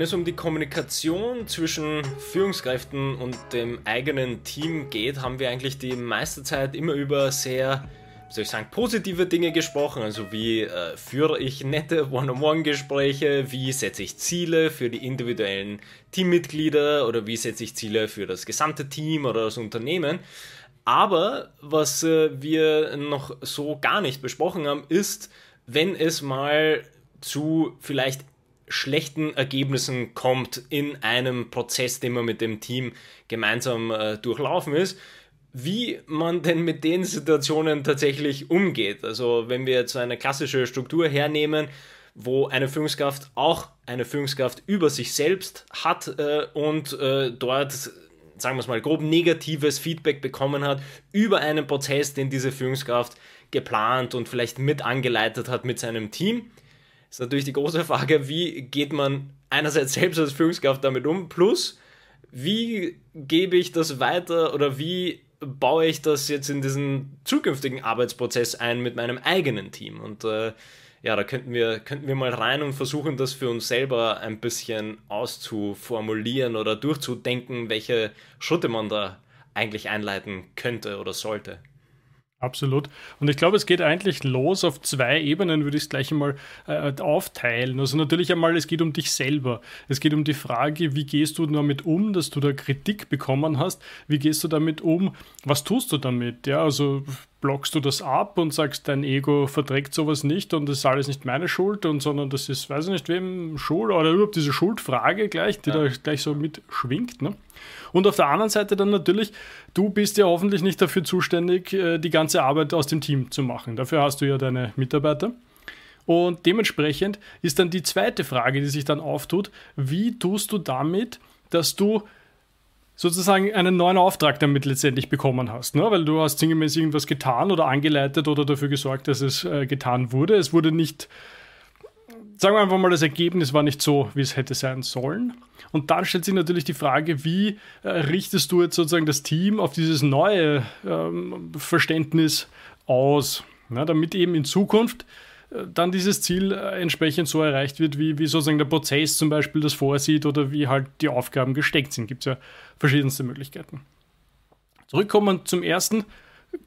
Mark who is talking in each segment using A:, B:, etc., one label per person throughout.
A: wenn es um die Kommunikation zwischen Führungskräften und dem eigenen Team geht, haben wir eigentlich die meiste Zeit immer über sehr, wie soll ich sagen, positive Dinge gesprochen. Also wie äh, führe ich nette One-on-One-Gespräche, wie setze ich Ziele für die individuellen Teammitglieder oder wie setze ich Ziele für das gesamte Team oder das Unternehmen. Aber was äh, wir noch so gar nicht besprochen haben, ist, wenn es mal zu vielleicht schlechten Ergebnissen kommt in einem Prozess, den man mit dem Team gemeinsam äh, durchlaufen ist, wie man denn mit den Situationen tatsächlich umgeht. Also wenn wir jetzt eine klassische Struktur hernehmen, wo eine Führungskraft auch eine Führungskraft über sich selbst hat äh, und äh, dort, sagen wir es mal, grob negatives Feedback bekommen hat über einen Prozess, den diese Führungskraft geplant und vielleicht mit angeleitet hat mit seinem Team ist natürlich die große Frage, wie geht man einerseits selbst als Führungskraft damit um, plus wie gebe ich das weiter oder wie baue ich das jetzt in diesen zukünftigen Arbeitsprozess ein mit meinem eigenen Team? Und äh, ja, da könnten wir, könnten wir mal rein und versuchen, das für uns selber ein bisschen auszuformulieren oder durchzudenken, welche Schritte man da eigentlich einleiten könnte oder sollte.
B: Absolut. Und ich glaube, es geht eigentlich los auf zwei Ebenen, würde ich es gleich einmal äh, aufteilen. Also natürlich einmal, es geht um dich selber. Es geht um die Frage, wie gehst du damit um, dass du da Kritik bekommen hast? Wie gehst du damit um? Was tust du damit? Ja, also blockst du das ab und sagst, dein Ego verträgt sowas nicht und das ist alles nicht meine Schuld und sondern das ist, weiß ich nicht, wem Schuld oder überhaupt diese Schuldfrage gleich, die ja. da gleich so mitschwingt. Ne? Und auf der anderen Seite dann natürlich, du bist ja hoffentlich nicht dafür zuständig, äh, die ganze Arbeit aus dem Team zu machen. Dafür hast du ja deine Mitarbeiter. Und dementsprechend ist dann die zweite Frage, die sich dann auftut, wie tust du damit, dass du sozusagen einen neuen Auftrag damit letztendlich bekommen hast. Ne? Weil du hast sinngemäß irgendwas getan oder angeleitet oder dafür gesorgt, dass es äh, getan wurde. Es wurde nicht, sagen wir einfach mal, das Ergebnis war nicht so, wie es hätte sein sollen. Und dann stellt sich natürlich die Frage, wie äh, richtest du jetzt sozusagen das Team auf dieses neue ähm, Verständnis aus, ne? damit eben in Zukunft dann dieses Ziel äh, entsprechend so erreicht wird, wie, wie sozusagen der Prozess zum Beispiel das vorsieht oder wie halt die Aufgaben gesteckt sind. Gibt es ja verschiedenste Möglichkeiten. Zurückkommen zum ersten,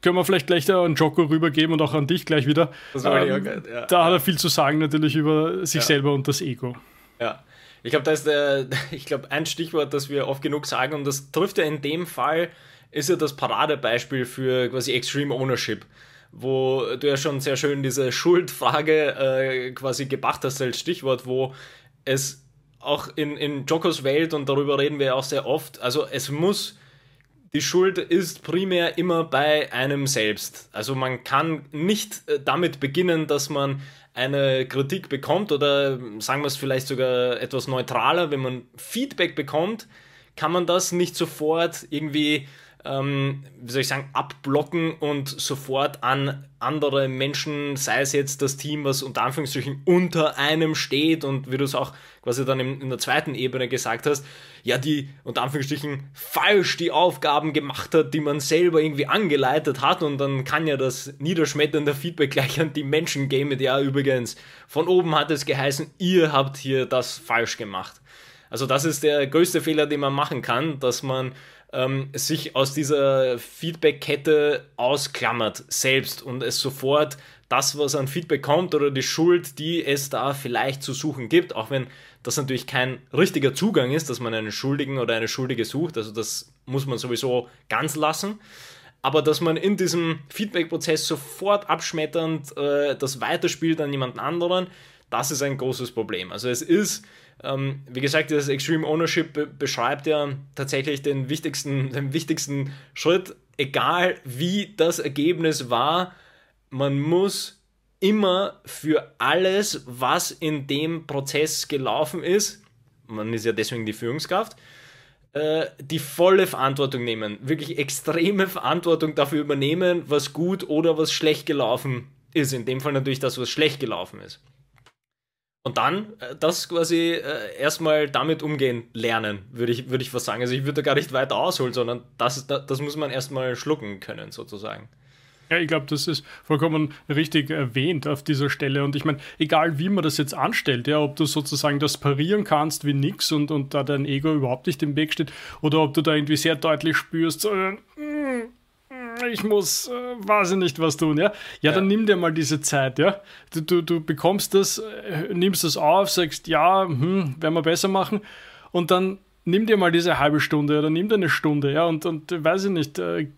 B: können wir vielleicht gleich an Joko rübergeben und auch an dich gleich wieder. Ähm, ja, da hat er viel zu sagen natürlich über sich ja. selber und das Ego.
A: Ja, ich glaube, da ist der, ich glaube, ein Stichwort, das wir oft genug sagen und das trifft ja in dem Fall, ist ja das Paradebeispiel für quasi Extreme Ownership wo du ja schon sehr schön diese Schuldfrage äh, quasi gebracht hast als Stichwort, wo es auch in, in Jokos Welt, und darüber reden wir auch sehr oft, also es muss, die Schuld ist primär immer bei einem selbst. Also man kann nicht äh, damit beginnen, dass man eine Kritik bekommt oder sagen wir es vielleicht sogar etwas neutraler, wenn man Feedback bekommt, kann man das nicht sofort irgendwie ähm, wie soll ich sagen, abblocken und sofort an andere Menschen, sei es jetzt das Team, was unter Anführungsstrichen unter einem steht und wie du es auch quasi dann in, in der zweiten Ebene gesagt hast, ja, die unter Anführungsstrichen falsch die Aufgaben gemacht hat, die man selber irgendwie angeleitet hat und dann kann ja das niederschmetternde Feedback gleich an die Menschen gehen mit, ja, übrigens, von oben hat es geheißen, ihr habt hier das falsch gemacht. Also das ist der größte Fehler, den man machen kann, dass man ähm, sich aus dieser Feedback-Kette ausklammert selbst und es sofort das, was an Feedback kommt oder die Schuld, die es da vielleicht zu suchen gibt, auch wenn das natürlich kein richtiger Zugang ist, dass man einen Schuldigen oder eine Schuldige sucht, also das muss man sowieso ganz lassen, aber dass man in diesem Feedback-Prozess sofort abschmetternd äh, das weiterspielt an jemand anderen, das ist ein großes Problem. Also es ist ähm, wie gesagt, das Extreme Ownership be beschreibt ja tatsächlich den wichtigsten, den wichtigsten Schritt, egal wie das Ergebnis war, man muss immer für alles, was in dem Prozess gelaufen ist, man ist ja deswegen die Führungskraft, äh, die volle Verantwortung nehmen, wirklich extreme Verantwortung dafür übernehmen, was gut oder was schlecht gelaufen ist. In dem Fall natürlich das, was schlecht gelaufen ist. Und dann äh, das quasi äh, erstmal damit umgehen lernen, würde ich, würd ich was sagen. Also ich würde da gar nicht weiter ausholen, sondern das, das, das muss man erstmal schlucken können, sozusagen.
B: Ja, ich glaube, das ist vollkommen richtig erwähnt auf dieser Stelle. Und ich meine, egal wie man das jetzt anstellt, ja, ob du sozusagen das parieren kannst wie nix und, und da dein Ego überhaupt nicht im Weg steht, oder ob du da irgendwie sehr deutlich spürst, äh, ich muss, äh, weiß ich nicht, was tun, ja? ja? Ja, dann nimm dir mal diese Zeit, ja? Du, du, du bekommst das, äh, nimmst das auf, sagst, ja, hm, werden wir besser machen. Und dann nimm dir mal diese halbe Stunde oder nimm dir eine Stunde, ja, und, und weiß ich nicht, äh,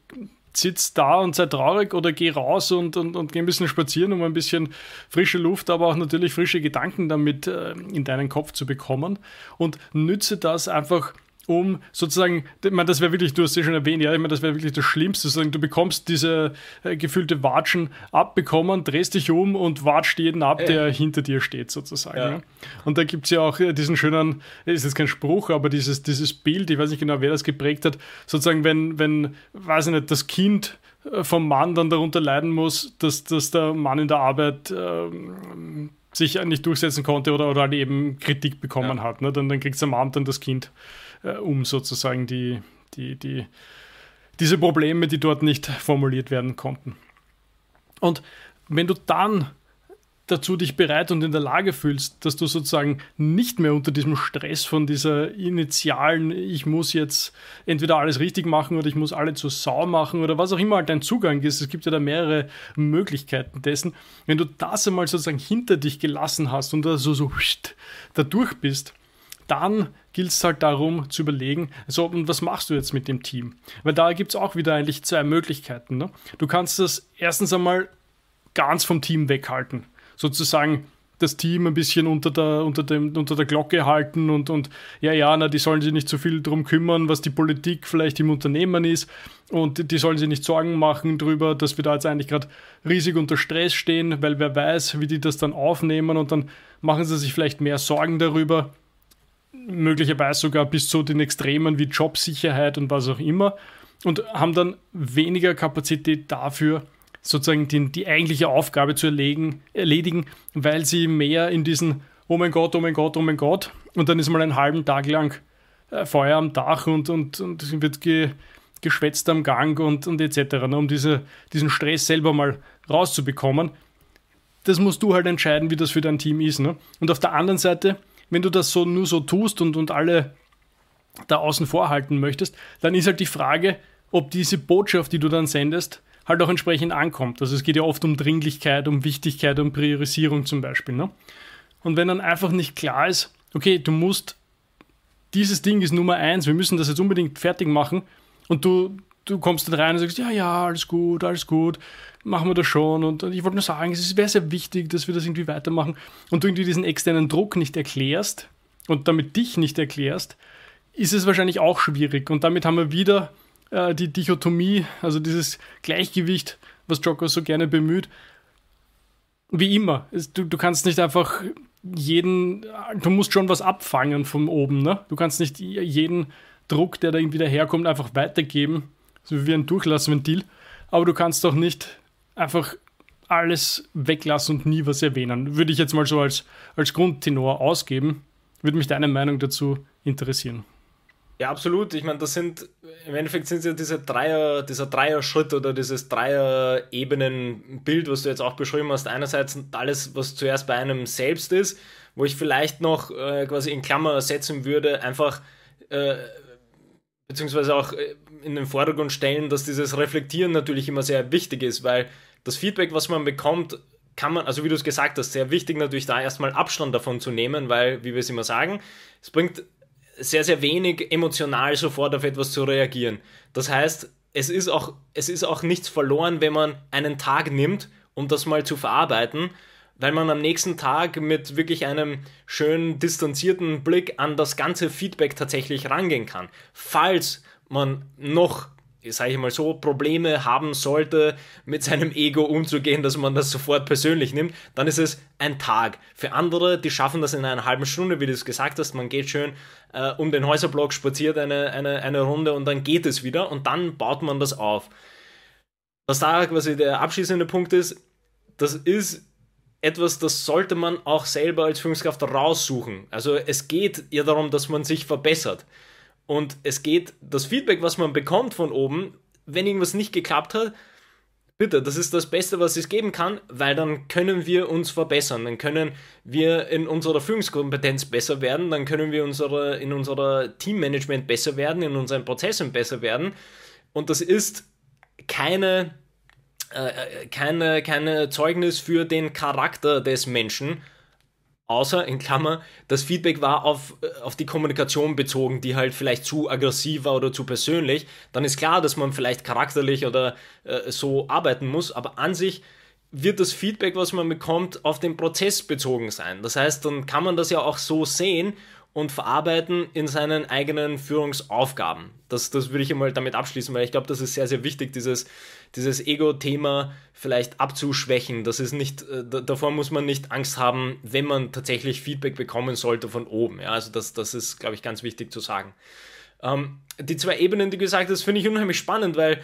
B: sitz da und sei traurig oder geh raus und, und, und geh ein bisschen spazieren, um ein bisschen frische Luft, aber auch natürlich frische Gedanken damit äh, in deinen Kopf zu bekommen und nütze das einfach um sozusagen, ich meine, das wäre wirklich, du hast es ja schon erwähnt, ja, ich meine, das wäre wirklich das Schlimmste, sozusagen, du bekommst diese äh, gefühlte Watschen abbekommen, drehst dich um und watscht jeden ab, äh. der hinter dir steht, sozusagen. Ja. Ja. Und da gibt es ja auch äh, diesen schönen, ist jetzt kein Spruch, aber dieses, dieses Bild, ich weiß nicht genau, wer das geprägt hat, sozusagen, wenn, wenn, weiß ich nicht, das Kind äh, vom Mann dann darunter leiden muss, dass, dass der Mann in der Arbeit ähm, sich nicht durchsetzen konnte oder, oder halt eben Kritik bekommen ja. hat. Ne? Dann, dann kriegt am Abend dann das Kind äh, um sozusagen die, die, die, diese Probleme, die dort nicht formuliert werden konnten. Und wenn du dann dazu dich bereit und in der Lage fühlst, dass du sozusagen nicht mehr unter diesem Stress von dieser initialen, ich muss jetzt entweder alles richtig machen oder ich muss alle zur Sau machen oder was auch immer halt dein Zugang ist. Es gibt ja da mehrere Möglichkeiten dessen. Wenn du das einmal sozusagen hinter dich gelassen hast und da so, so da durch bist, dann gilt es halt darum zu überlegen, so, und was machst du jetzt mit dem Team? Weil da gibt es auch wieder eigentlich zwei Möglichkeiten. Ne? Du kannst das erstens einmal ganz vom Team weghalten. Sozusagen das Team ein bisschen unter der, unter dem, unter der Glocke halten und, und ja, ja, na, die sollen sich nicht so viel darum kümmern, was die Politik vielleicht im Unternehmen ist und die sollen sich nicht Sorgen machen darüber, dass wir da jetzt eigentlich gerade riesig unter Stress stehen, weil wer weiß, wie die das dann aufnehmen und dann machen sie sich vielleicht mehr Sorgen darüber, möglicherweise sogar bis zu den Extremen wie Jobsicherheit und was auch immer und haben dann weniger Kapazität dafür, sozusagen die, die eigentliche Aufgabe zu erlegen, erledigen, weil sie mehr in diesen Oh mein Gott, oh mein Gott, oh mein Gott und dann ist mal einen halben Tag lang äh, Feuer am Dach und, und, und wird ge, geschwätzt am Gang und, und etc., ne, um diese, diesen Stress selber mal rauszubekommen. Das musst du halt entscheiden, wie das für dein Team ist. Ne? Und auf der anderen Seite wenn du das so nur so tust und, und alle da außen vorhalten möchtest, dann ist halt die Frage, ob diese Botschaft, die du dann sendest, halt auch entsprechend ankommt. Also es geht ja oft um Dringlichkeit, um Wichtigkeit, um Priorisierung zum Beispiel. Ne? Und wenn dann einfach nicht klar ist, okay, du musst, dieses Ding ist Nummer eins, wir müssen das jetzt unbedingt fertig machen und du, du kommst dann rein und sagst, ja, ja, alles gut, alles gut, machen wir das schon. Und, ich wollte nur sagen, es wäre sehr wichtig, dass wir das irgendwie weitermachen. Und du irgendwie diesen externen Druck nicht erklärst und damit dich nicht erklärst, ist es wahrscheinlich auch schwierig. Und damit haben wir wieder äh, die Dichotomie, also dieses Gleichgewicht, was Joko so gerne bemüht. Wie immer, es, du, du kannst nicht einfach jeden, du musst schon was abfangen von oben. Ne? Du kannst nicht jeden Druck, der da irgendwie daherkommt, einfach weitergeben, so wie ein Durchlassventil. Aber du kannst doch nicht einfach alles weglassen und nie was erwähnen. Würde ich jetzt mal so als, als Grundtenor ausgeben. Würde mich deine Meinung dazu interessieren.
A: Ja, absolut. Ich meine, das sind, im Endeffekt sind es ja diese Dreier, dieser Dreier-Schritt oder dieses Dreier-Ebenen-Bild, was du jetzt auch beschrieben hast. Einerseits alles, was zuerst bei einem selbst ist, wo ich vielleicht noch äh, quasi in Klammer setzen würde, einfach äh, beziehungsweise auch äh, in den Vordergrund stellen, dass dieses Reflektieren natürlich immer sehr wichtig ist, weil das Feedback, was man bekommt, kann man, also wie du es gesagt hast, sehr wichtig natürlich da erstmal Abstand davon zu nehmen, weil, wie wir es immer sagen, es bringt sehr, sehr wenig emotional sofort auf etwas zu reagieren. Das heißt, es ist auch, es ist auch nichts verloren, wenn man einen Tag nimmt, um das mal zu verarbeiten, weil man am nächsten Tag mit wirklich einem schön distanzierten Blick an das ganze Feedback tatsächlich rangehen kann. Falls man noch sage ich mal so, Probleme haben sollte, mit seinem Ego umzugehen, dass man das sofort persönlich nimmt, dann ist es ein Tag. Für andere, die schaffen das in einer halben Stunde, wie du es gesagt hast, man geht schön äh, um den Häuserblock, spaziert eine, eine, eine Runde und dann geht es wieder und dann baut man das auf. Was da quasi der abschließende Punkt ist, das ist etwas, das sollte man auch selber als Führungskraft raussuchen. Also es geht ja darum, dass man sich verbessert. Und es geht, das Feedback, was man bekommt von oben, wenn irgendwas nicht geklappt hat, bitte, das ist das Beste, was es geben kann, weil dann können wir uns verbessern, dann können wir in unserer Führungskompetenz besser werden, dann können wir unsere, in unserer Teammanagement besser werden, in unseren Prozessen besser werden. Und das ist keine, keine, keine Zeugnis für den Charakter des Menschen, Außer, in Klammer, das Feedback war auf, auf die Kommunikation bezogen, die halt vielleicht zu aggressiv war oder zu persönlich. Dann ist klar, dass man vielleicht charakterlich oder äh, so arbeiten muss, aber an sich wird das Feedback, was man bekommt, auf den Prozess bezogen sein. Das heißt, dann kann man das ja auch so sehen und verarbeiten in seinen eigenen Führungsaufgaben. Das, das würde ich einmal damit abschließen, weil ich glaube, das ist sehr, sehr wichtig, dieses, dieses Ego-Thema vielleicht abzuschwächen. Das ist nicht, äh, davor muss man nicht Angst haben, wenn man tatsächlich Feedback bekommen sollte von oben. Ja, also das, das ist, glaube ich, ganz wichtig zu sagen. Ähm, die zwei Ebenen, die du gesagt hast, finde ich unheimlich spannend, weil,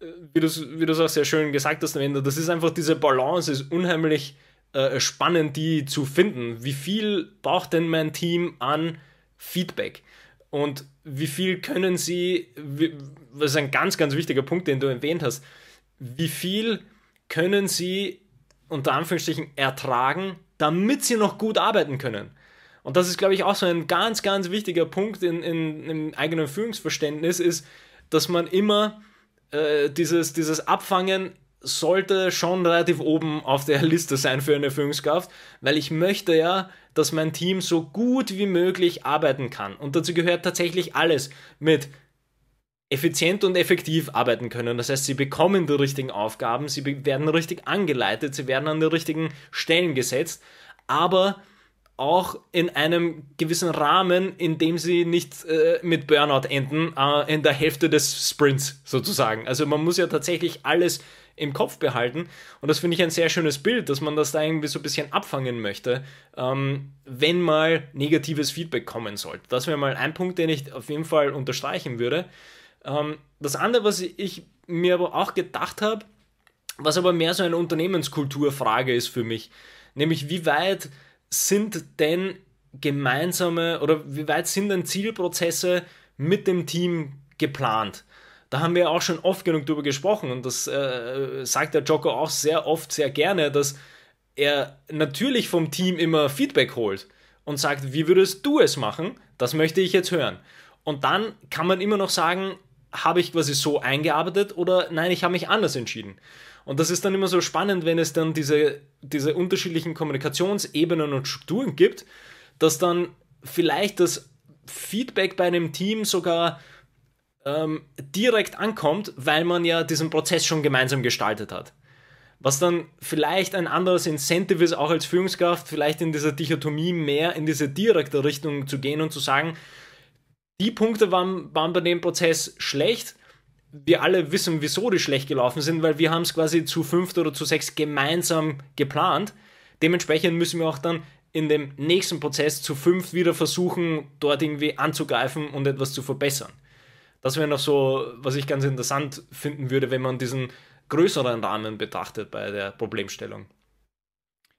A: äh, wie du es auch sehr schön gesagt hast, Amanda, das ist einfach diese Balance, ist unheimlich äh, spannend, die zu finden. Wie viel braucht denn mein Team an Feedback? Und wie viel können sie, das ist ein ganz, ganz wichtiger Punkt, den du erwähnt hast, wie viel können sie unter Anführungsstrichen ertragen, damit sie noch gut arbeiten können? Und das ist, glaube ich, auch so ein ganz, ganz wichtiger Punkt in, in, im eigenen Führungsverständnis, ist, dass man immer äh, dieses, dieses Abfangen sollte schon relativ oben auf der Liste sein für eine Führungskraft, weil ich möchte ja, dass mein Team so gut wie möglich arbeiten kann. Und dazu gehört tatsächlich alles mit effizient und effektiv arbeiten können. Das heißt, sie bekommen die richtigen Aufgaben, sie werden richtig angeleitet, sie werden an die richtigen Stellen gesetzt, aber auch in einem gewissen Rahmen, in dem sie nicht äh, mit Burnout enden, äh, in der Hälfte des Sprints sozusagen. Also man muss ja tatsächlich alles im Kopf behalten. Und das finde ich ein sehr schönes Bild, dass man das da irgendwie so ein bisschen abfangen möchte, ähm, wenn mal negatives Feedback kommen sollte. Das wäre mal ein Punkt, den ich auf jeden Fall unterstreichen würde. Ähm, das andere, was ich mir aber auch gedacht habe, was aber mehr so eine Unternehmenskulturfrage ist für mich, nämlich wie weit sind denn gemeinsame oder wie weit sind denn Zielprozesse mit dem Team geplant? da haben wir auch schon oft genug drüber gesprochen und das äh, sagt der Jocko auch sehr oft, sehr gerne, dass er natürlich vom Team immer Feedback holt und sagt, wie würdest du es machen? Das möchte ich jetzt hören. Und dann kann man immer noch sagen, habe ich quasi so eingearbeitet oder nein, ich habe mich anders entschieden. Und das ist dann immer so spannend, wenn es dann diese, diese unterschiedlichen Kommunikationsebenen und Strukturen gibt, dass dann vielleicht das Feedback bei einem Team sogar ähm, direkt ankommt, weil man ja diesen Prozess schon gemeinsam gestaltet hat. Was dann vielleicht ein anderes Incentive ist, auch als Führungskraft, vielleicht in dieser Dichotomie mehr in diese direkte Richtung zu gehen und zu sagen, die Punkte waren, waren bei dem Prozess schlecht. Wir alle wissen, wieso die schlecht gelaufen sind, weil wir haben es quasi zu fünft oder zu sechs gemeinsam geplant. Dementsprechend müssen wir auch dann in dem nächsten Prozess zu fünf wieder versuchen, dort irgendwie anzugreifen und etwas zu verbessern. Das wäre noch so, was ich ganz interessant finden würde, wenn man diesen größeren Rahmen betrachtet bei der Problemstellung.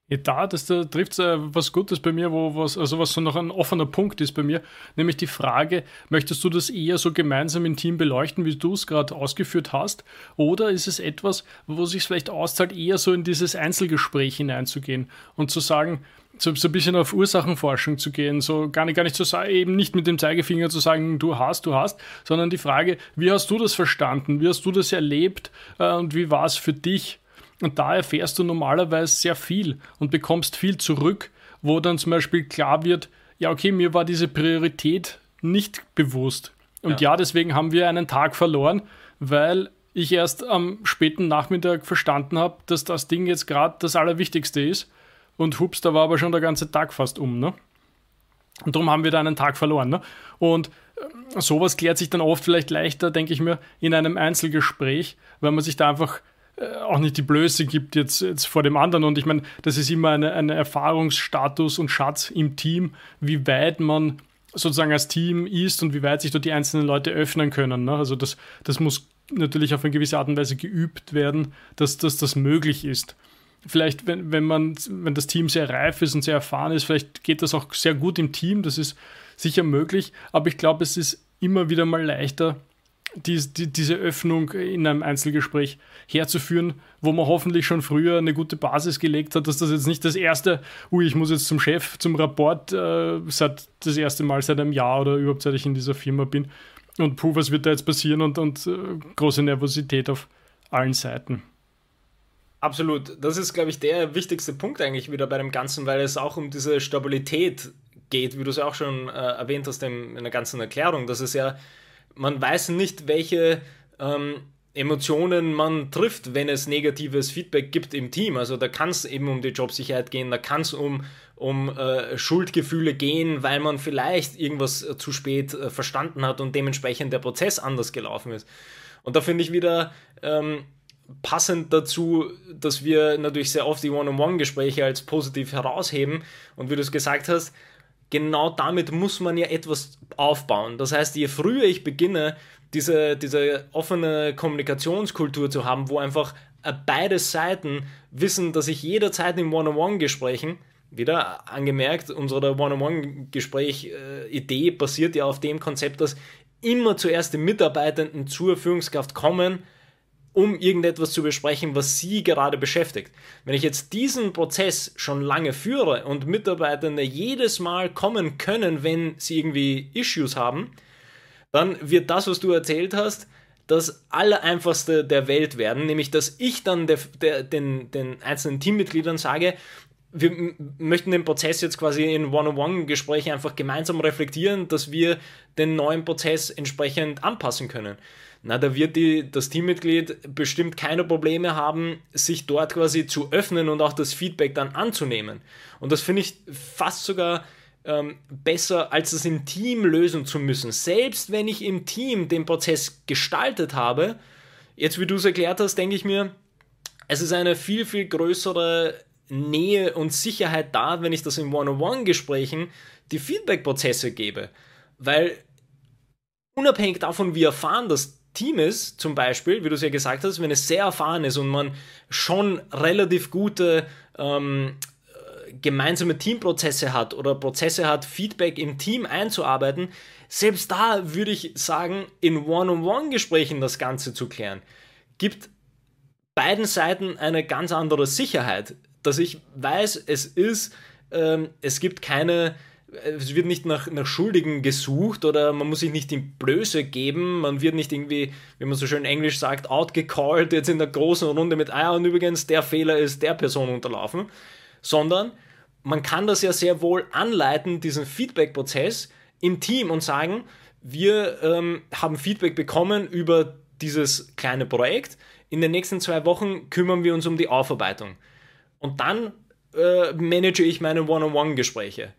B: Ja, da, das, da trifft äh, was Gutes bei mir, wo was, also was so noch ein offener Punkt ist bei mir, nämlich die Frage, möchtest du das eher so gemeinsam im Team beleuchten, wie du es gerade ausgeführt hast, oder ist es etwas, wo sich vielleicht auszahlt, eher so in dieses Einzelgespräch hineinzugehen und zu sagen, so, so ein bisschen auf Ursachenforschung zu gehen, so gar nicht, gar nicht zu sagen, eben nicht mit dem Zeigefinger zu sagen, du hast, du hast, sondern die Frage, wie hast du das verstanden, wie hast du das erlebt? Äh, und wie war es für dich? Und da erfährst du normalerweise sehr viel und bekommst viel zurück, wo dann zum Beispiel klar wird, ja, okay, mir war diese Priorität nicht bewusst. Und ja, ja deswegen haben wir einen Tag verloren, weil ich erst am späten Nachmittag verstanden habe, dass das Ding jetzt gerade das Allerwichtigste ist und hups, da war aber schon der ganze Tag fast um. Ne? Und darum haben wir da einen Tag verloren. Ne? Und äh, sowas klärt sich dann oft vielleicht leichter, denke ich mir, in einem Einzelgespräch, weil man sich da einfach auch nicht die Blöße gibt jetzt, jetzt vor dem anderen. Und ich meine, das ist immer ein eine Erfahrungsstatus und Schatz im Team, wie weit man sozusagen als Team ist und wie weit sich dort die einzelnen Leute öffnen können. Ne? Also das, das muss natürlich auf eine gewisse Art und Weise geübt werden, dass, dass das möglich ist vielleicht, wenn, wenn man, wenn das Team sehr reif ist und sehr erfahren ist, vielleicht geht das auch sehr gut im Team, das ist sicher möglich, aber ich glaube, es ist immer wieder mal leichter, die, die, diese Öffnung in einem Einzelgespräch herzuführen, wo man hoffentlich schon früher eine gute Basis gelegt hat, dass das jetzt nicht das erste, ui, ich muss jetzt zum Chef, zum Rapport, äh, seit das erste Mal seit einem Jahr oder überhaupt seit ich in dieser Firma bin. Und puh, was wird da jetzt passieren und, und äh, große Nervosität auf allen Seiten.
A: Absolut. Das ist, glaube ich, der wichtigste Punkt eigentlich wieder bei dem Ganzen, weil es auch um diese Stabilität geht, wie du es auch schon äh, erwähnt hast in, in der ganzen Erklärung. Das ist ja, man weiß nicht, welche ähm, Emotionen man trifft, wenn es negatives Feedback gibt im Team. Also da kann es eben um die Jobsicherheit gehen, da kann es um, um äh, Schuldgefühle gehen, weil man vielleicht irgendwas äh, zu spät äh, verstanden hat und dementsprechend der Prozess anders gelaufen ist. Und da finde ich wieder ähm, passend dazu, dass wir natürlich sehr oft die One-on-One-Gespräche als positiv herausheben. Und wie du es gesagt hast, genau damit muss man ja etwas aufbauen. Das heißt, je früher ich beginne, diese, diese offene Kommunikationskultur zu haben, wo einfach äh, beide Seiten wissen, dass ich jederzeit in One-on-One-Gesprächen, wieder angemerkt, unsere One-on-One-Gespräch-Idee basiert ja auf dem Konzept, dass immer zuerst die Mitarbeitenden zur Führungskraft kommen, um irgendetwas zu besprechen, was sie gerade beschäftigt. Wenn ich jetzt diesen Prozess schon lange führe und Mitarbeitende jedes Mal kommen können, wenn sie irgendwie Issues haben, dann wird das, was du erzählt hast, das Allereinfachste der Welt werden, nämlich dass ich dann der, der, den, den einzelnen Teammitgliedern sage, wir möchten den Prozess jetzt quasi in One-on-One-Gesprächen einfach gemeinsam reflektieren, dass wir den neuen Prozess entsprechend anpassen können na, da wird die, das Teammitglied bestimmt keine Probleme haben, sich dort quasi zu öffnen und auch das Feedback dann anzunehmen. Und das finde ich fast sogar ähm, besser, als es im Team lösen zu müssen. Selbst wenn ich im Team den Prozess gestaltet habe, jetzt wie du es erklärt hast, denke ich mir, es ist eine viel, viel größere Nähe und Sicherheit da, wenn ich das in One-on-One-Gesprächen die Feedback-Prozesse gebe. Weil unabhängig davon, wie erfahren das Team ist, zum Beispiel, wie du es ja gesagt hast, wenn es sehr erfahren ist und man schon relativ gute ähm, äh, gemeinsame Teamprozesse hat oder Prozesse hat, Feedback im Team einzuarbeiten, selbst da würde ich sagen, in One-on-One-Gesprächen das Ganze zu klären, gibt beiden Seiten eine ganz andere Sicherheit, dass ich weiß, es ist, ähm, es gibt keine es wird nicht nach, nach Schuldigen gesucht oder man muss sich nicht in Blöße geben, man wird nicht irgendwie, wie man so schön Englisch sagt, outgecalled jetzt in der großen Runde mit, ah und übrigens, der Fehler ist der Person unterlaufen, sondern man kann das ja sehr wohl anleiten, diesen Feedback-Prozess im Team und sagen, wir ähm, haben Feedback bekommen über dieses kleine Projekt, in den nächsten zwei Wochen kümmern wir uns um die Aufarbeitung. Und dann äh, manage ich meine One-on-One-Gespräche.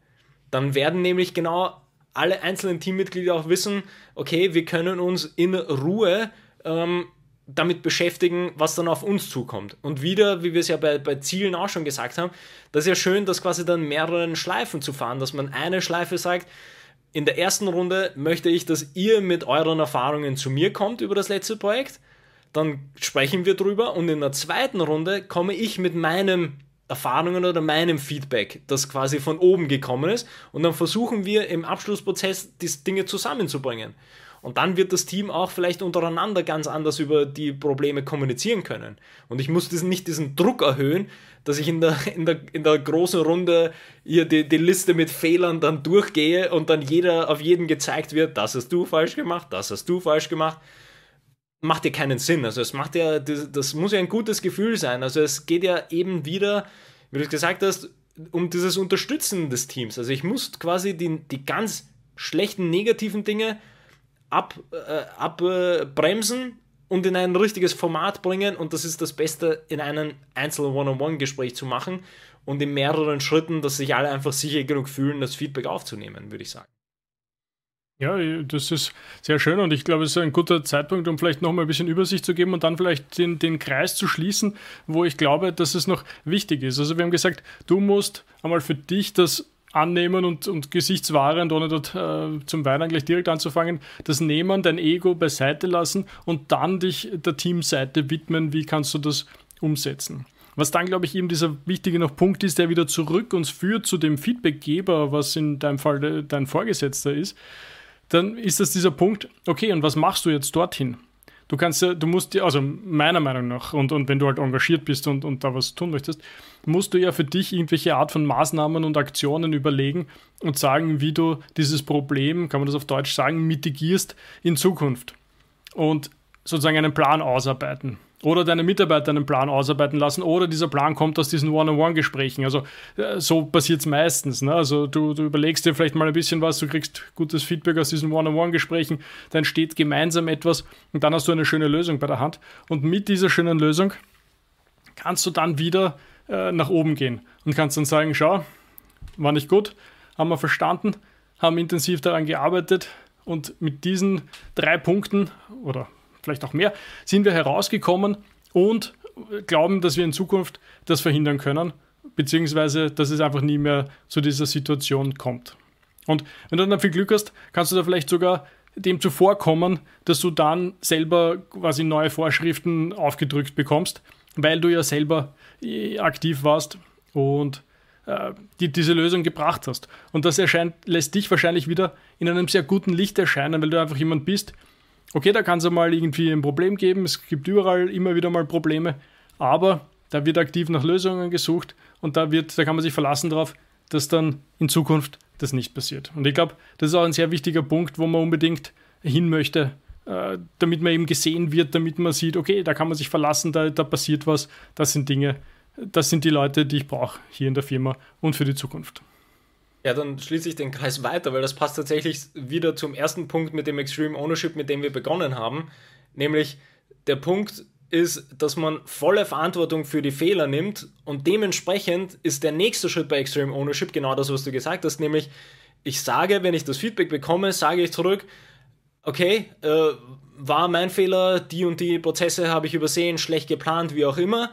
A: Dann werden nämlich genau alle einzelnen Teammitglieder auch wissen, okay, wir können uns in Ruhe ähm, damit beschäftigen, was dann auf uns zukommt. Und wieder, wie wir es ja bei, bei Zielen auch schon gesagt haben, das ist ja schön, das quasi dann mehreren Schleifen zu fahren, dass man eine Schleife sagt, in der ersten Runde möchte ich, dass ihr mit euren Erfahrungen zu mir kommt über das letzte Projekt. Dann sprechen wir drüber und in der zweiten Runde komme ich mit meinem Erfahrungen oder meinem Feedback, das quasi von oben gekommen ist. Und dann versuchen wir im Abschlussprozess die Dinge zusammenzubringen. Und dann wird das Team auch vielleicht untereinander ganz anders über die Probleme kommunizieren können. Und ich muss diesen, nicht diesen Druck erhöhen, dass ich in der, in der, in der großen Runde hier die, die Liste mit Fehlern dann durchgehe und dann jeder auf jeden gezeigt wird, das hast du falsch gemacht, das hast du falsch gemacht macht ja keinen Sinn. Also es macht ja, das, das, muss ja ein gutes Gefühl sein. Also es geht ja eben wieder, wie du gesagt hast, um dieses Unterstützen des Teams. Also ich muss quasi die, die ganz schlechten negativen Dinge abbremsen ab, äh, und in ein richtiges Format bringen und das ist das Beste in einem einzelnen One-on-One-Gespräch zu machen und in mehreren Schritten, dass sich alle einfach sicher genug fühlen, das Feedback aufzunehmen, würde ich sagen.
B: Ja, das ist sehr schön und ich glaube, es ist ein guter Zeitpunkt, um vielleicht nochmal ein bisschen Übersicht zu geben und dann vielleicht den, den Kreis zu schließen, wo ich glaube, dass es noch wichtig ist. Also wir haben gesagt, du musst einmal für dich das annehmen und, und gesichtswahrend, ohne dort äh, zum Weinen gleich direkt anzufangen, das Nehmen, dein Ego beiseite lassen und dann dich der Teamseite widmen, wie kannst du das umsetzen. Was dann, glaube ich, eben dieser wichtige noch Punkt ist, der wieder zurück uns führt zu dem Feedbackgeber, was in deinem Fall dein Vorgesetzter ist dann ist das dieser Punkt, okay, und was machst du jetzt dorthin? Du kannst ja, du musst dir, also meiner Meinung nach, und, und wenn du halt engagiert bist und, und da was tun möchtest, musst du ja für dich irgendwelche Art von Maßnahmen und Aktionen überlegen und sagen, wie du dieses Problem, kann man das auf Deutsch sagen, mitigierst in Zukunft. Und sozusagen einen Plan ausarbeiten oder deine Mitarbeiter einen Plan ausarbeiten lassen oder dieser Plan kommt aus diesen One-on-One-Gesprächen. Also äh, so passiert es meistens. Ne? Also du, du, überlegst dir vielleicht mal ein bisschen was, du kriegst gutes Feedback aus diesen One-on-One-Gesprächen, dann steht gemeinsam etwas und dann hast du eine schöne Lösung bei der Hand. Und mit dieser schönen Lösung kannst du dann wieder äh, nach oben gehen und kannst dann sagen, schau, war nicht gut, haben wir verstanden, haben intensiv daran gearbeitet und mit diesen drei Punkten oder vielleicht auch mehr, sind wir herausgekommen und glauben, dass wir in Zukunft das verhindern können, beziehungsweise dass es einfach nie mehr zu dieser Situation kommt. Und wenn du dann viel Glück hast, kannst du da vielleicht sogar dem zuvorkommen, dass du dann selber quasi neue Vorschriften aufgedrückt bekommst, weil du ja selber äh, aktiv warst und äh, die, diese Lösung gebracht hast. Und das erscheint, lässt dich wahrscheinlich wieder in einem sehr guten Licht erscheinen, weil du einfach jemand bist, Okay, da kann es mal irgendwie ein Problem geben. Es gibt überall immer wieder mal Probleme, aber da wird aktiv nach Lösungen gesucht und da, wird, da kann man sich verlassen darauf, dass dann in Zukunft das nicht passiert. Und ich glaube, das ist auch ein sehr wichtiger Punkt, wo man unbedingt hin möchte, äh, damit man eben gesehen wird, damit man sieht, okay, da kann man sich verlassen, da, da passiert was, das sind Dinge, das sind die Leute, die ich brauche hier in der Firma und für die Zukunft.
A: Ja, dann schließe ich den Kreis weiter, weil das passt tatsächlich wieder zum ersten Punkt mit dem Extreme Ownership, mit dem wir begonnen haben. Nämlich der Punkt ist, dass man volle Verantwortung für die Fehler nimmt und dementsprechend ist der nächste Schritt bei Extreme Ownership genau das, was du gesagt hast, nämlich ich sage, wenn ich das Feedback bekomme, sage ich zurück, okay, äh, war mein Fehler, die und die Prozesse habe ich übersehen, schlecht geplant, wie auch immer,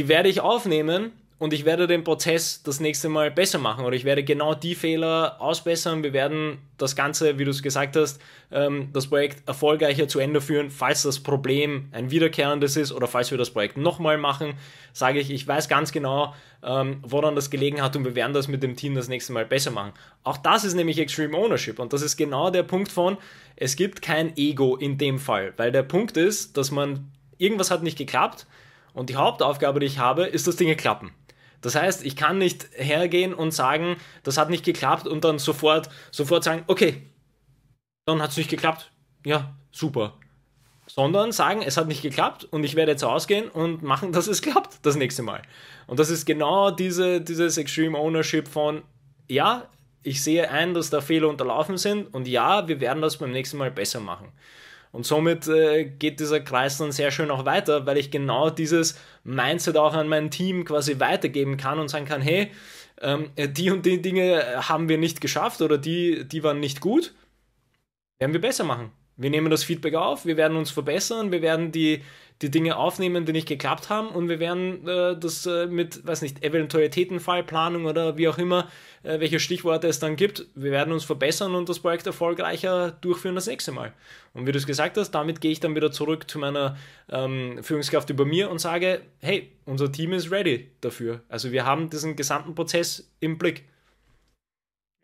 A: die werde ich aufnehmen und ich werde den Prozess das nächste Mal besser machen oder ich werde genau die Fehler ausbessern. Wir werden das Ganze, wie du es gesagt hast, ähm, das Projekt erfolgreicher zu Ende führen, falls das Problem ein wiederkehrendes ist oder falls wir das Projekt nochmal machen, sage ich, ich weiß ganz genau, ähm, woran das gelegen hat und wir werden das mit dem Team das nächste Mal besser machen. Auch das ist nämlich Extreme Ownership und das ist genau der Punkt von, es gibt kein Ego in dem Fall, weil der Punkt ist, dass man, irgendwas hat nicht geklappt und die Hauptaufgabe, die ich habe, ist, dass Dinge klappen. Das heißt, ich kann nicht hergehen und sagen, das hat nicht geklappt und dann sofort, sofort sagen, okay, dann hat es nicht geklappt. Ja, super. Sondern sagen, es hat nicht geklappt und ich werde jetzt ausgehen und machen, dass es klappt das nächste Mal. Und das ist genau diese, dieses Extreme Ownership von, ja, ich sehe ein, dass da Fehler unterlaufen sind und ja, wir werden das beim nächsten Mal besser machen. Und somit äh, geht dieser Kreis dann sehr schön auch weiter, weil ich genau dieses Mindset auch an mein Team quasi weitergeben kann und sagen kann, hey, ähm, die und die Dinge haben wir nicht geschafft oder die, die waren nicht gut, werden wir besser machen. Wir nehmen das Feedback auf, wir werden uns verbessern, wir werden die, die Dinge aufnehmen, die nicht geklappt haben und wir werden äh, das äh, mit, weiß nicht, Eventualitätenfallplanung oder wie auch immer, äh, welche Stichworte es dann gibt, wir werden uns verbessern und das Projekt erfolgreicher durchführen das nächste Mal. Und wie du es gesagt hast, damit gehe ich dann wieder zurück zu meiner ähm, Führungskraft über mir und sage, hey, unser Team ist ready dafür. Also wir haben diesen gesamten Prozess im Blick.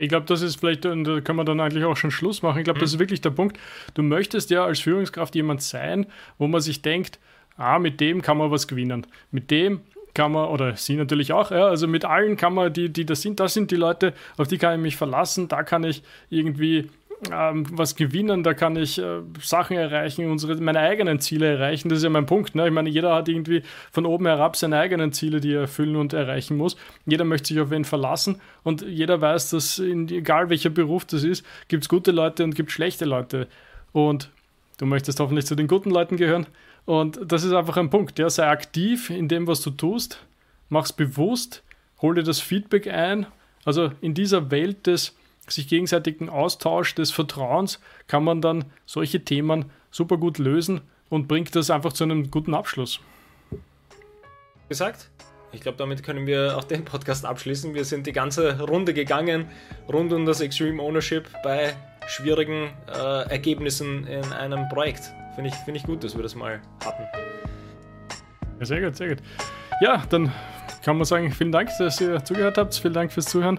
B: Ich glaube, das ist vielleicht, und da kann man dann eigentlich auch schon Schluss machen. Ich glaube, mhm. das ist wirklich der Punkt. Du möchtest ja als Führungskraft jemand sein, wo man sich denkt, ah, mit dem kann man was gewinnen. Mit dem kann man, oder sie natürlich auch, ja, also mit allen kann man, die, die das sind, das sind die Leute, auf die kann ich mich verlassen, da kann ich irgendwie ähm, was gewinnen, da kann ich äh, Sachen erreichen, unsere, meine eigenen Ziele erreichen. Das ist ja mein Punkt. Ne? Ich meine, jeder hat irgendwie von oben herab seine eigenen Ziele, die er erfüllen und erreichen muss. Jeder möchte sich auf wen verlassen und jeder weiß, dass in, egal welcher Beruf das ist, gibt es gute Leute und gibt schlechte Leute. Und du möchtest hoffentlich zu den guten Leuten gehören. Und das ist einfach ein Punkt. Ja? Sei aktiv in dem, was du tust. Mach's bewusst. Hol dir das Feedback ein. Also in dieser Welt des sich gegenseitigen Austausch des Vertrauens kann man dann solche Themen super gut lösen und bringt das einfach zu einem guten Abschluss.
A: Gesagt? Ich glaube, damit können wir auch den Podcast abschließen. Wir sind die ganze Runde gegangen, rund um das Extreme Ownership bei schwierigen äh, Ergebnissen in einem Projekt. Finde ich, find ich gut, dass wir das mal hatten.
B: Ja, sehr gut, sehr gut. Ja, dann kann man sagen, vielen Dank, dass ihr zugehört habt. Vielen Dank fürs Zuhören